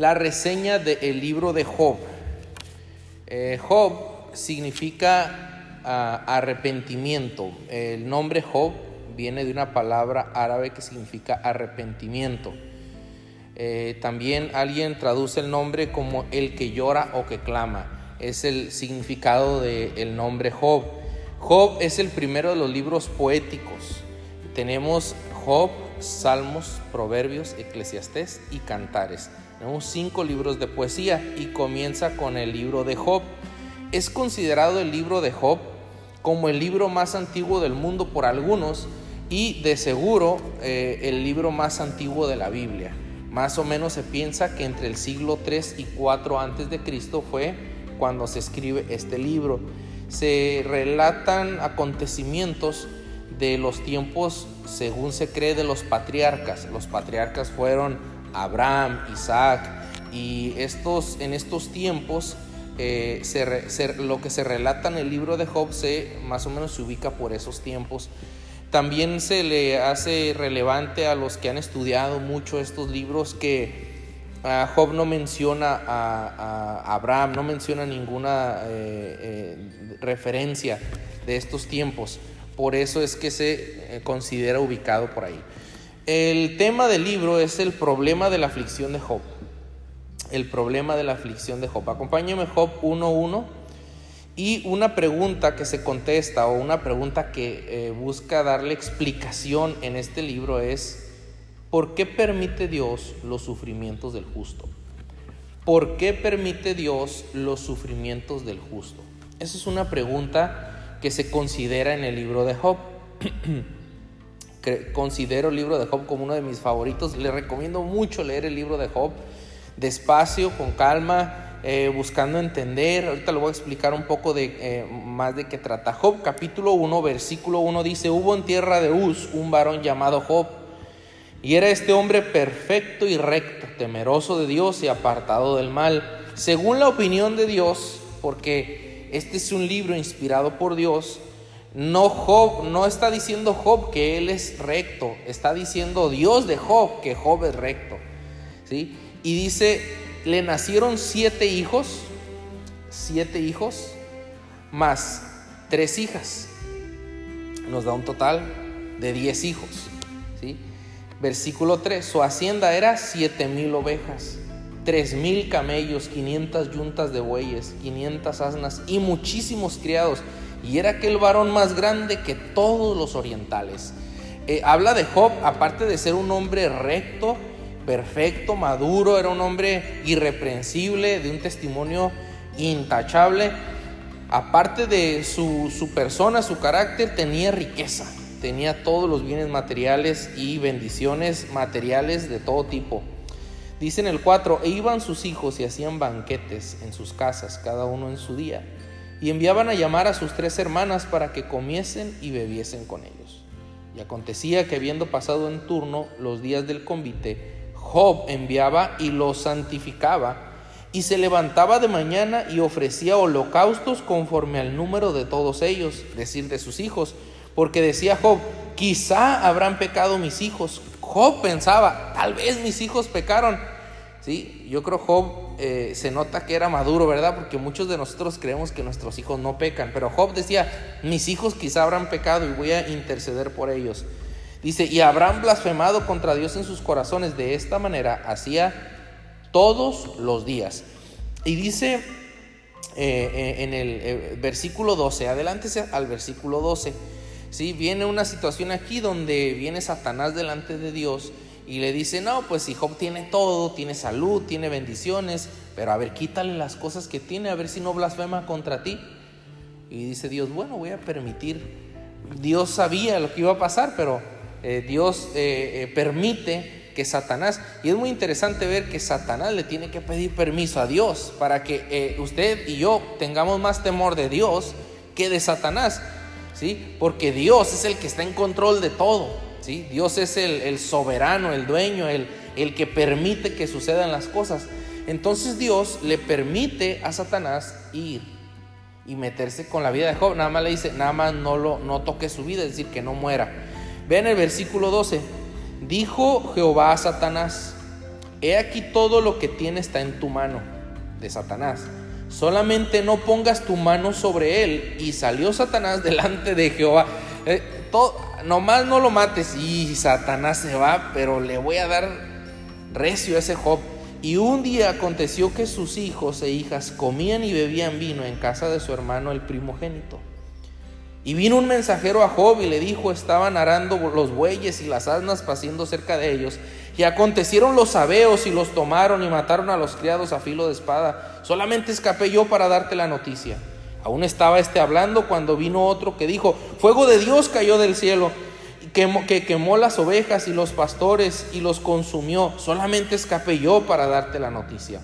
la reseña del libro de Job. Eh, Job significa ah, arrepentimiento. El nombre Job viene de una palabra árabe que significa arrepentimiento. Eh, también alguien traduce el nombre como el que llora o que clama. Es el significado del nombre Job. Job es el primero de los libros poéticos. Tenemos Job, Salmos, Proverbios, Eclesiastés y Cantares. Tenemos cinco libros de poesía y comienza con el libro de Job. Es considerado el libro de Job como el libro más antiguo del mundo por algunos y de seguro eh, el libro más antiguo de la Biblia. Más o menos se piensa que entre el siglo 3 y 4 antes de Cristo fue cuando se escribe este libro. Se relatan acontecimientos de los tiempos, según se cree, de los patriarcas. Los patriarcas fueron Abraham, Isaac, y estos, en estos tiempos eh, lo que se relata en el libro de Job se más o menos se ubica por esos tiempos. También se le hace relevante a los que han estudiado mucho estos libros que Job no menciona a, Abraham, no menciona ninguna eh, eh, referencia de estos tiempos. Por eso es que se considera ubicado por ahí. El tema del libro es el problema de la aflicción de Job. El problema de la aflicción de Job. Acompáñame Job 1.1 y una pregunta que se contesta o una pregunta que eh, busca darle explicación en este libro es, ¿por qué permite Dios los sufrimientos del justo? ¿Por qué permite Dios los sufrimientos del justo? Esa es una pregunta que se considera en el libro de Job. considero el libro de Job como uno de mis favoritos. Le recomiendo mucho leer el libro de Job despacio, con calma, eh, buscando entender. Ahorita le voy a explicar un poco de, eh, más de qué trata. Job capítulo 1, versículo 1 dice, hubo en tierra de Uz un varón llamado Job. Y era este hombre perfecto y recto, temeroso de Dios y apartado del mal, según la opinión de Dios, porque este es un libro inspirado por Dios no Job, no está diciendo Job que él es recto, está diciendo Dios de Job que Job es recto. ¿sí? Y dice, le nacieron siete hijos, siete hijos, más tres hijas. Nos da un total de diez hijos. ¿sí? Versículo 3, su hacienda era siete mil ovejas, tres mil camellos, quinientas yuntas de bueyes, quinientas asnas y muchísimos criados y era aquel varón más grande que todos los orientales. Eh, habla de Job, aparte de ser un hombre recto, perfecto, maduro, era un hombre irreprensible, de un testimonio intachable. Aparte de su, su persona, su carácter, tenía riqueza, tenía todos los bienes materiales y bendiciones materiales de todo tipo. Dice en el 4, e iban sus hijos y hacían banquetes en sus casas, cada uno en su día y enviaban a llamar a sus tres hermanas para que comiesen y bebiesen con ellos. Y acontecía que habiendo pasado en turno los días del convite, Job enviaba y los santificaba, y se levantaba de mañana y ofrecía holocaustos conforme al número de todos ellos, decir de sus hijos, porque decía Job, quizá habrán pecado mis hijos. Job pensaba, tal vez mis hijos pecaron. ¿Sí? Yo creo Job eh, se nota que era maduro, ¿verdad? Porque muchos de nosotros creemos que nuestros hijos no pecan, pero Job decía, mis hijos quizá habrán pecado y voy a interceder por ellos. Dice, y habrán blasfemado contra Dios en sus corazones. De esta manera hacía todos los días. Y dice eh, eh, en el versículo 12, adelántese al versículo 12. ¿Sí? Viene una situación aquí donde viene Satanás delante de Dios y le dice, no, pues si Job tiene todo, tiene salud, tiene bendiciones, pero a ver, quítale las cosas que tiene, a ver si no blasfema contra ti. Y dice Dios, bueno, voy a permitir. Dios sabía lo que iba a pasar, pero eh, Dios eh, eh, permite que Satanás, y es muy interesante ver que Satanás le tiene que pedir permiso a Dios para que usted y yo tengamos más temor de Dios que de Satanás, ¿sí? Porque Dios es el que está en control de todo. Dios es el, soberano, el dueño, el, el que permite que sucedan las cosas. Entonces Dios le permite a Satanás ir y meterse con la vida de Job. Nada más le dice, nada más no, lo, no toque su vida, es decir, que no muera. Vean el versículo 12. Dijo Jehová a Satanás, he aquí todo lo que tiene está en tu mano, de Satanás. Solamente no pongas tu mano sobre él. Y salió Satanás delante de Jehová. Eh, nomás no lo mates. Y Satanás se va, pero le voy a dar recio a ese Job. Y un día aconteció que sus hijos e hijas comían y bebían vino en casa de su hermano el primogénito. Y vino un mensajero a Job y le dijo, estaban arando los bueyes y las asnas paciendo cerca de ellos. Y acontecieron los sabeos y los tomaron y mataron a los criados a filo de espada. Solamente escapé yo para darte la noticia. Aún estaba este hablando cuando vino otro que dijo, fuego de Dios cayó del cielo que, quemó las ovejas y los pastores y los consumió. Solamente escapé yo para darte la noticia.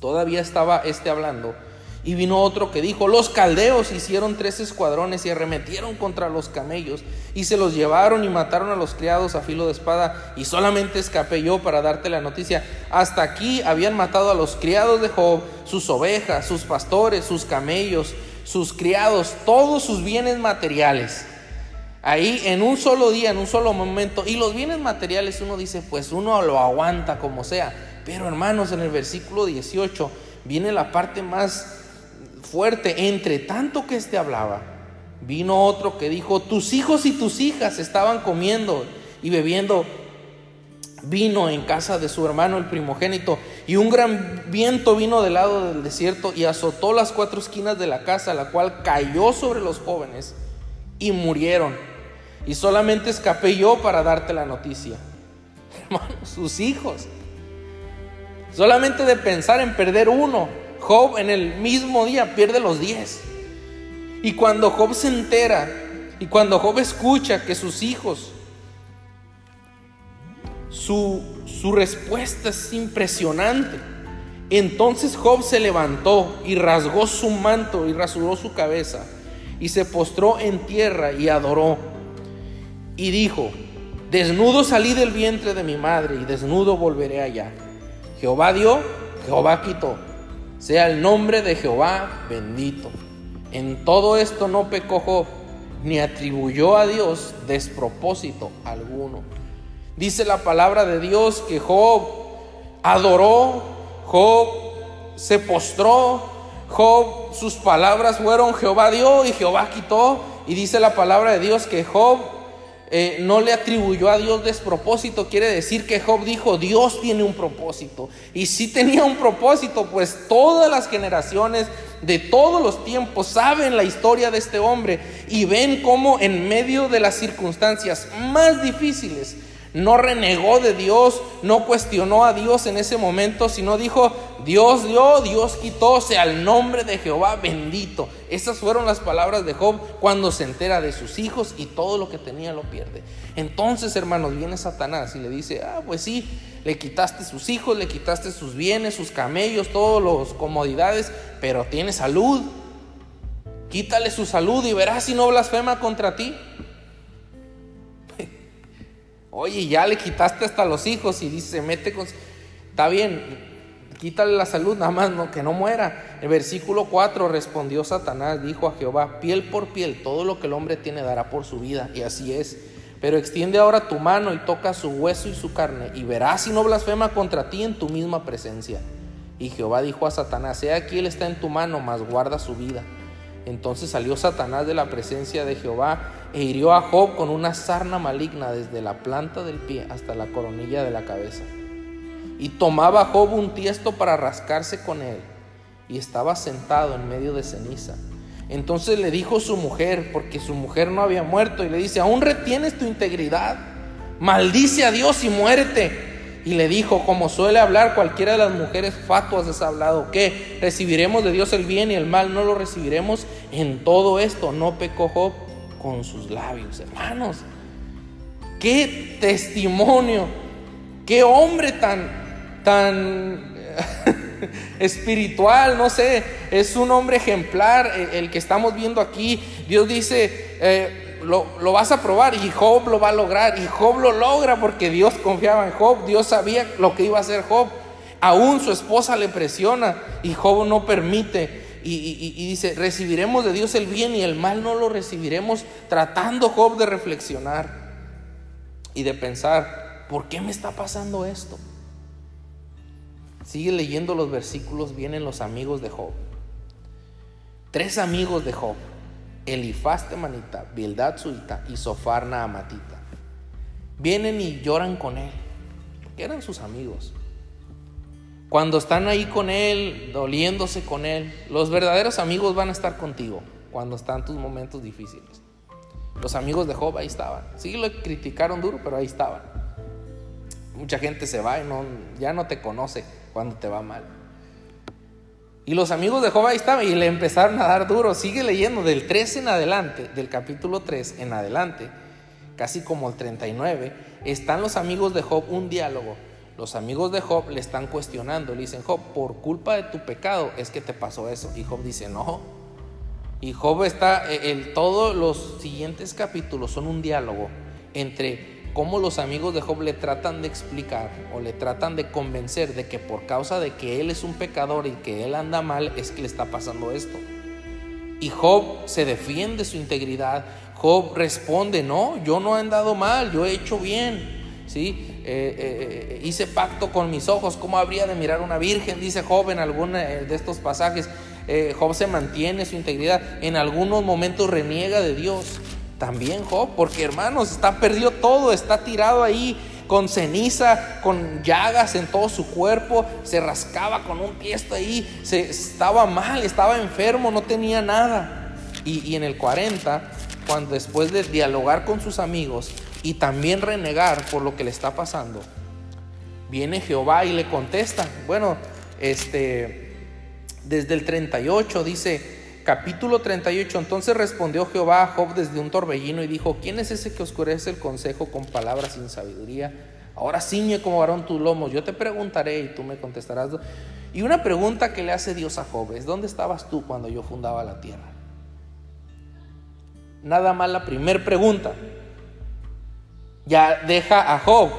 Todavía estaba este hablando. Y vino otro que dijo, los caldeos hicieron tres escuadrones y arremetieron contra los camellos y se los llevaron y mataron a los criados a filo de espada y solamente escapé yo para darte la noticia. Hasta aquí habían matado a los criados de Job, sus ovejas, sus pastores, sus camellos, sus criados, todos sus bienes materiales. Ahí en un solo día, en un solo momento. Y los bienes materiales uno dice, pues uno lo aguanta como sea. Pero hermanos, en el versículo 18 viene la parte más fuerte. Entre tanto que éste hablaba, vino otro que dijo, tus hijos y tus hijas estaban comiendo y bebiendo vino en casa de su hermano el primogénito, y un gran viento vino del lado del desierto y azotó las cuatro esquinas de la casa, la cual cayó sobre los jóvenes y murieron y solamente escapé yo para darte la noticia. Hermanos, sus hijos. Solamente de pensar en perder uno, Job en el mismo día pierde los diez. Y cuando Job se entera y cuando Job escucha que sus hijos, su, su respuesta es impresionante. Entonces Job se levantó y rasgó su manto y rasuró su cabeza y se postró en tierra y adoró y dijo, desnudo salí del vientre de mi madre y desnudo volveré allá. Jehová dio, Jehová quitó. Sea el nombre de Jehová bendito. En todo esto no pecó Job, ni atribuyó a Dios despropósito alguno. Dice la palabra de Dios que Job adoró, Job se postró, Job, sus palabras fueron Jehová dio y Jehová quitó. Y dice la palabra de Dios que Job eh, no le atribuyó a Dios despropósito, quiere decir que Job dijo, Dios tiene un propósito. Y si tenía un propósito, pues todas las generaciones de todos los tiempos saben la historia de este hombre y ven cómo en medio de las circunstancias más difíciles, no renegó de Dios, no cuestionó a Dios en ese momento, sino dijo, Dios dio, Dios quitó, sea el nombre de Jehová bendito. Esas fueron las palabras de Job cuando se entera de sus hijos y todo lo que tenía lo pierde. Entonces, hermanos, viene Satanás y le dice, ah, pues sí, le quitaste sus hijos, le quitaste sus bienes, sus camellos, todas las comodidades, pero tiene salud. Quítale su salud y verás si no blasfema contra ti. Oye, ya le quitaste hasta los hijos y dice, mete con... Está bien, quítale la salud, nada más no, que no muera. El versículo 4 respondió Satanás, dijo a Jehová, piel por piel, todo lo que el hombre tiene dará por su vida, y así es. Pero extiende ahora tu mano y toca su hueso y su carne, y verás si no blasfema contra ti en tu misma presencia. Y Jehová dijo a Satanás, he aquí él está en tu mano, mas guarda su vida. Entonces salió Satanás de la presencia de Jehová e hirió a Job con una sarna maligna desde la planta del pie hasta la coronilla de la cabeza. Y tomaba Job un tiesto para rascarse con él, y estaba sentado en medio de ceniza. Entonces le dijo su mujer, porque su mujer no había muerto, y le dice, ¿aún retienes tu integridad? Maldice a Dios y muérete. Y le dijo, como suele hablar cualquiera de las mujeres fatuas es hablado, que recibiremos de Dios el bien y el mal no lo recibiremos. En todo esto no pecó Job con sus labios, hermanos. Qué testimonio, qué hombre tan, tan espiritual, no sé, es un hombre ejemplar el, que estamos viendo aquí. Dios dice, eh, lo, lo, vas a probar y Job lo va a lograr. Y Job lo logra porque Dios confiaba en Job, Dios sabía lo que iba a hacer Job. Aún su esposa le presiona y Job no permite y, dice, recibiremos de Dios el bien y el mal no lo recibiremos, tratando Job de reflexionar y de pensar, ¿por qué me está pasando esto? Sigue leyendo los versículos, vienen los amigos de Job. Tres amigos de Job, Elifaz temanita, Bildad suita y Sofarna amatita. Vienen y lloran con él, que eran sus amigos. Cuando están ahí con él, doliéndose con él, los verdaderos amigos van a estar contigo cuando están tus momentos difíciles. Los amigos de Job ahí estaban. Sí lo criticaron duro, pero ahí estaban. Mucha gente se va y no, ya no te conoce cuando te va mal. Y los amigos de Job ahí estaban y le empezaron a dar duro. Sigue leyendo del 3 en adelante, del capítulo 3 en adelante, casi como el 39, están los amigos de Job un diálogo. Los amigos de Job le están cuestionando, le dicen, Job, por culpa de tu pecado es que te pasó eso. Y Job dice, no. Y Job está, en todos los siguientes capítulos son un diálogo entre cómo los amigos de Job le tratan de explicar o le tratan de convencer de que por causa de que él es un pecador y que él anda mal es que le está pasando esto. Y Job se defiende su integridad. Job responde, no, yo no he andado mal, yo he hecho bien. ¿Sí? Eh, eh, eh, hice pacto con mis ojos, ¿cómo habría de mirar una virgen? Dice Job en alguno de estos pasajes. Job se mantiene su integridad, en algunos momentos reniega de Dios. También Job, porque hermanos, está perdido todo, está tirado ahí con ceniza, con llagas en todo su cuerpo, se rascaba con un tiesto ahí, se, estaba mal, estaba enfermo, no tenía nada. Y en el 40, cuando después de dialogar con sus amigos y también renegar por lo que le está pasando, viene Jehová y le contesta. Bueno, este, desde el 38 dice, capítulo 38, entonces respondió Jehová a Job desde un torbellino y dijo, ¿quién es ese que oscurece el consejo con palabras sin sabiduría? Ahora ciñe como varón tus lomos, yo te preguntaré y tú me contestarás. Y una pregunta que le hace Dios a Job es, ¿dónde estabas tú cuando yo fundaba la tierra? Nada más la primer pregunta. Ya deja a Job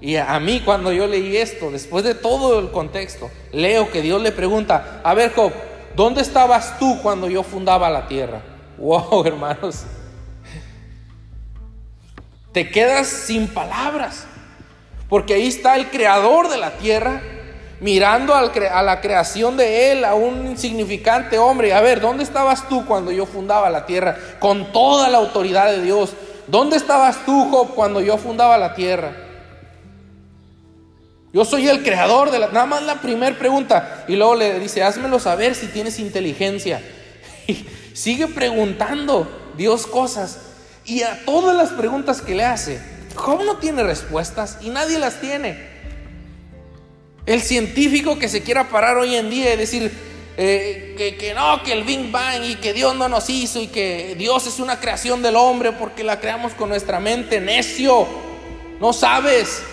y a mí cuando yo leí esto, después de todo el contexto, leo que Dios le pregunta, a ver Job, ¿Dónde estabas tú cuando yo fundaba la tierra? Wow, hermanos. Te quedas sin palabras. Porque ahí está el creador de la tierra, mirando a la creación de él, a un insignificante hombre. A ver, ¿dónde estabas tú cuando yo fundaba la tierra? Con toda la autoridad de Dios. ¿Dónde estabas tú, Job, cuando yo fundaba la tierra? Yo soy el creador de la... Nada más la primera pregunta. Y luego le dice, házmelo saber si tienes inteligencia. Y sigue preguntando Dios cosas. Y a todas las preguntas que le hace, Job no tiene respuestas y nadie las tiene. El científico que se quiera parar hoy en día y decir eh, que, que no, que el Big Bang y que Dios no nos hizo y que Dios es una creación del hombre porque la creamos con nuestra mente, necio, no sabes.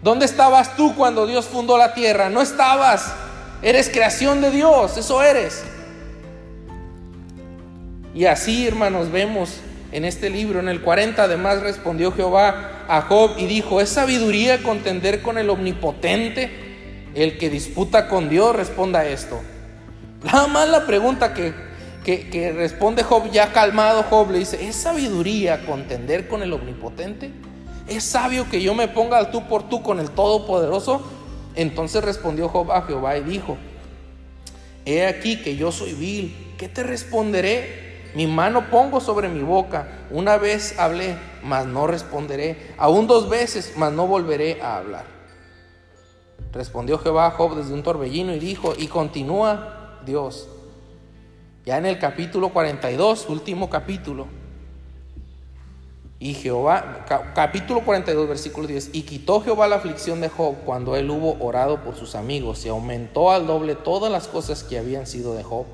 ¿Dónde estabas tú cuando Dios fundó la tierra? No estabas. Eres creación de Dios, eso eres. Y así, hermanos, vemos en este libro, en el 40, además respondió Jehová a Job y dijo, ¿es sabiduría contender con el omnipotente? El que disputa con Dios responda esto. Nada más la pregunta que, que, que responde Job, ya calmado Job, le dice, ¿es sabiduría contender con el omnipotente? ¿Es sabio que yo me ponga al tú por tú con el Todopoderoso? Entonces respondió Job a Jehová y dijo, he aquí que yo soy vil, ¿qué te responderé? Mi mano pongo sobre mi boca, una vez hablé, mas no responderé, aún dos veces, mas no volveré a hablar. Respondió Jehová a Job desde un torbellino y dijo, y continúa Dios. Ya en el capítulo 42, último capítulo, y Jehová, capítulo 42, versículo 10, y quitó Jehová la aflicción de Job cuando él hubo orado por sus amigos, y aumentó al doble todas las cosas que habían sido de Job.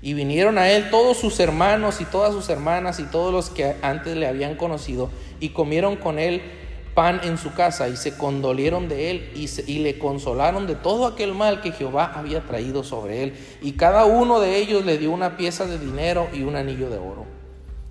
Y vinieron a él todos sus hermanos y todas sus hermanas y todos los que antes le habían conocido, y comieron con él pan en su casa, y se condolieron de él, y, y le consolaron de todo aquel mal que Jehová había traído sobre él. Y cada uno de ellos le dio una pieza de dinero y un anillo de oro.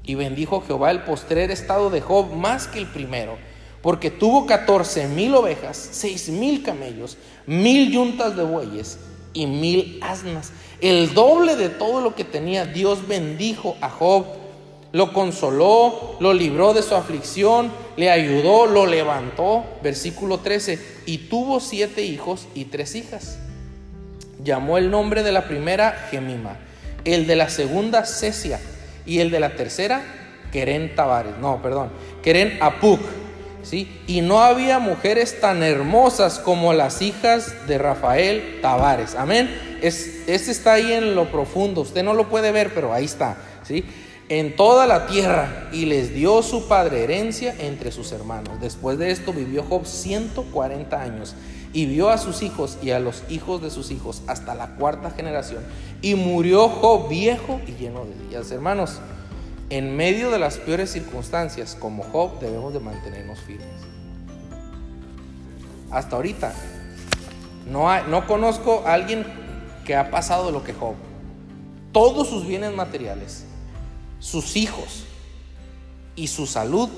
Y bendijo Jehová el postrer estado de Job más que el primero, porque tuvo catorce mil ovejas, seis mil camellos, mil yuntas de bueyes y mil asnas. El doble de todo lo que tenía, Dios bendijo a Job. Lo consoló, lo libró de su aflicción, le ayudó, lo levantó. Versículo 13, y tuvo siete hijos y tres hijas. Llamó el nombre de la primera Gemima, el de la segunda Cesia y el de la tercera Queren Tavares. No, perdón, Queren Apuk. ¿sí? Y no había mujeres tan hermosas como las hijas de Rafael Tavares. Amén. Es, este está ahí en lo profundo. Usted no lo puede ver, pero ahí está. ¿sí? En toda la tierra y les dio su padre herencia entre sus hermanos. Después de esto vivió Job 140 años y vio a sus hijos y a los hijos de sus hijos hasta la cuarta generación. Y murió Job viejo y lleno de días. Hermanos, en medio de las peores circunstancias como Job debemos de mantenernos firmes. Hasta ahorita no, no conozco a alguien que ha pasado lo que Job. Todos sus bienes materiales sus hijos y su salud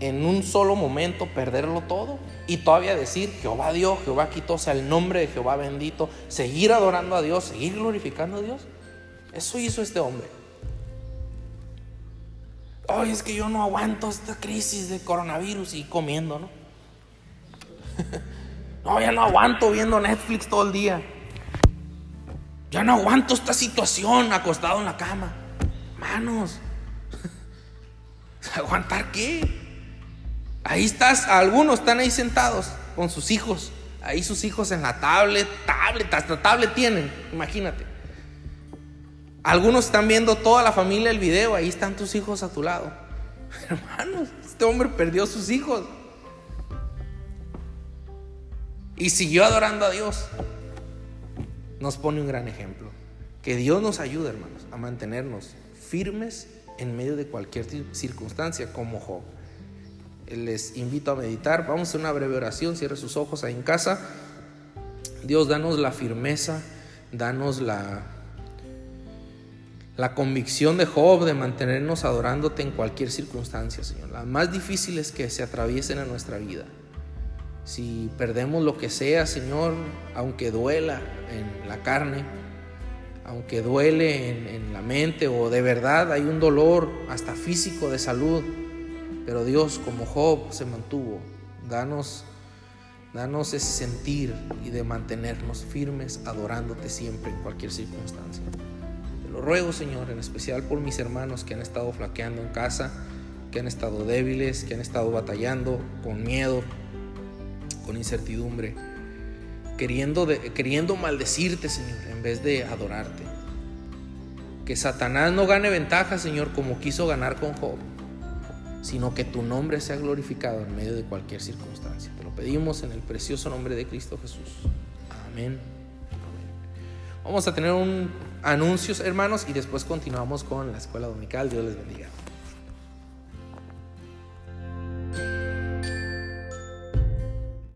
en un solo momento perderlo todo y todavía decir Jehová Dios, Jehová quitó, sea el nombre de Jehová bendito, seguir adorando a Dios, seguir glorificando a Dios. Eso hizo este hombre. Ay, es que yo no aguanto esta crisis de coronavirus y comiendo, ¿no? no, ya no aguanto viendo Netflix todo el día. Ya no aguanto esta situación acostado en la cama. Manos, ¿aguantar qué? Ahí estás, algunos están ahí sentados con sus hijos, ahí sus hijos en la tablet, tablet, hasta tablet tienen, imagínate. Algunos están viendo toda la familia el video, ahí están tus hijos a tu lado. Hermanos, este hombre perdió sus hijos. Y siguió adorando a Dios. Nos pone un gran ejemplo. Que Dios nos ayude, hermanos, a mantenernos firmes en medio de cualquier circunstancia, como Job. Les invito a meditar. Vamos a hacer una breve oración. Cierre sus ojos ahí en casa. Dios, danos la firmeza, danos la, la convicción de Job de mantenernos adorándote en cualquier circunstancia, Señor. Las más difíciles que se atraviesen en nuestra vida. Si perdemos lo que sea, Señor, aunque duela en la carne, aunque duele en, la mente o de verdad hay un dolor hasta físico de salud, pero Dios como Job se mantuvo. Danos, danos ese sentir y de mantenernos firmes adorándote siempre en cualquier circunstancia. Te lo ruego Señor, en especial por mis hermanos que han estado flaqueando en casa, que han estado débiles, que han estado batallando con miedo, con incertidumbre queriendo, queriendo maldecirte, Señor, en vez de adorarte. Que Satanás no gane ventaja, Señor, como quiso ganar con Job, sino que tu nombre sea glorificado en medio de cualquier circunstancia. Te lo pedimos en el precioso nombre de Cristo Jesús. Amén. Vamos a tener un anuncios, hermanos, y después continuamos con la escuela dominical. Dios les bendiga.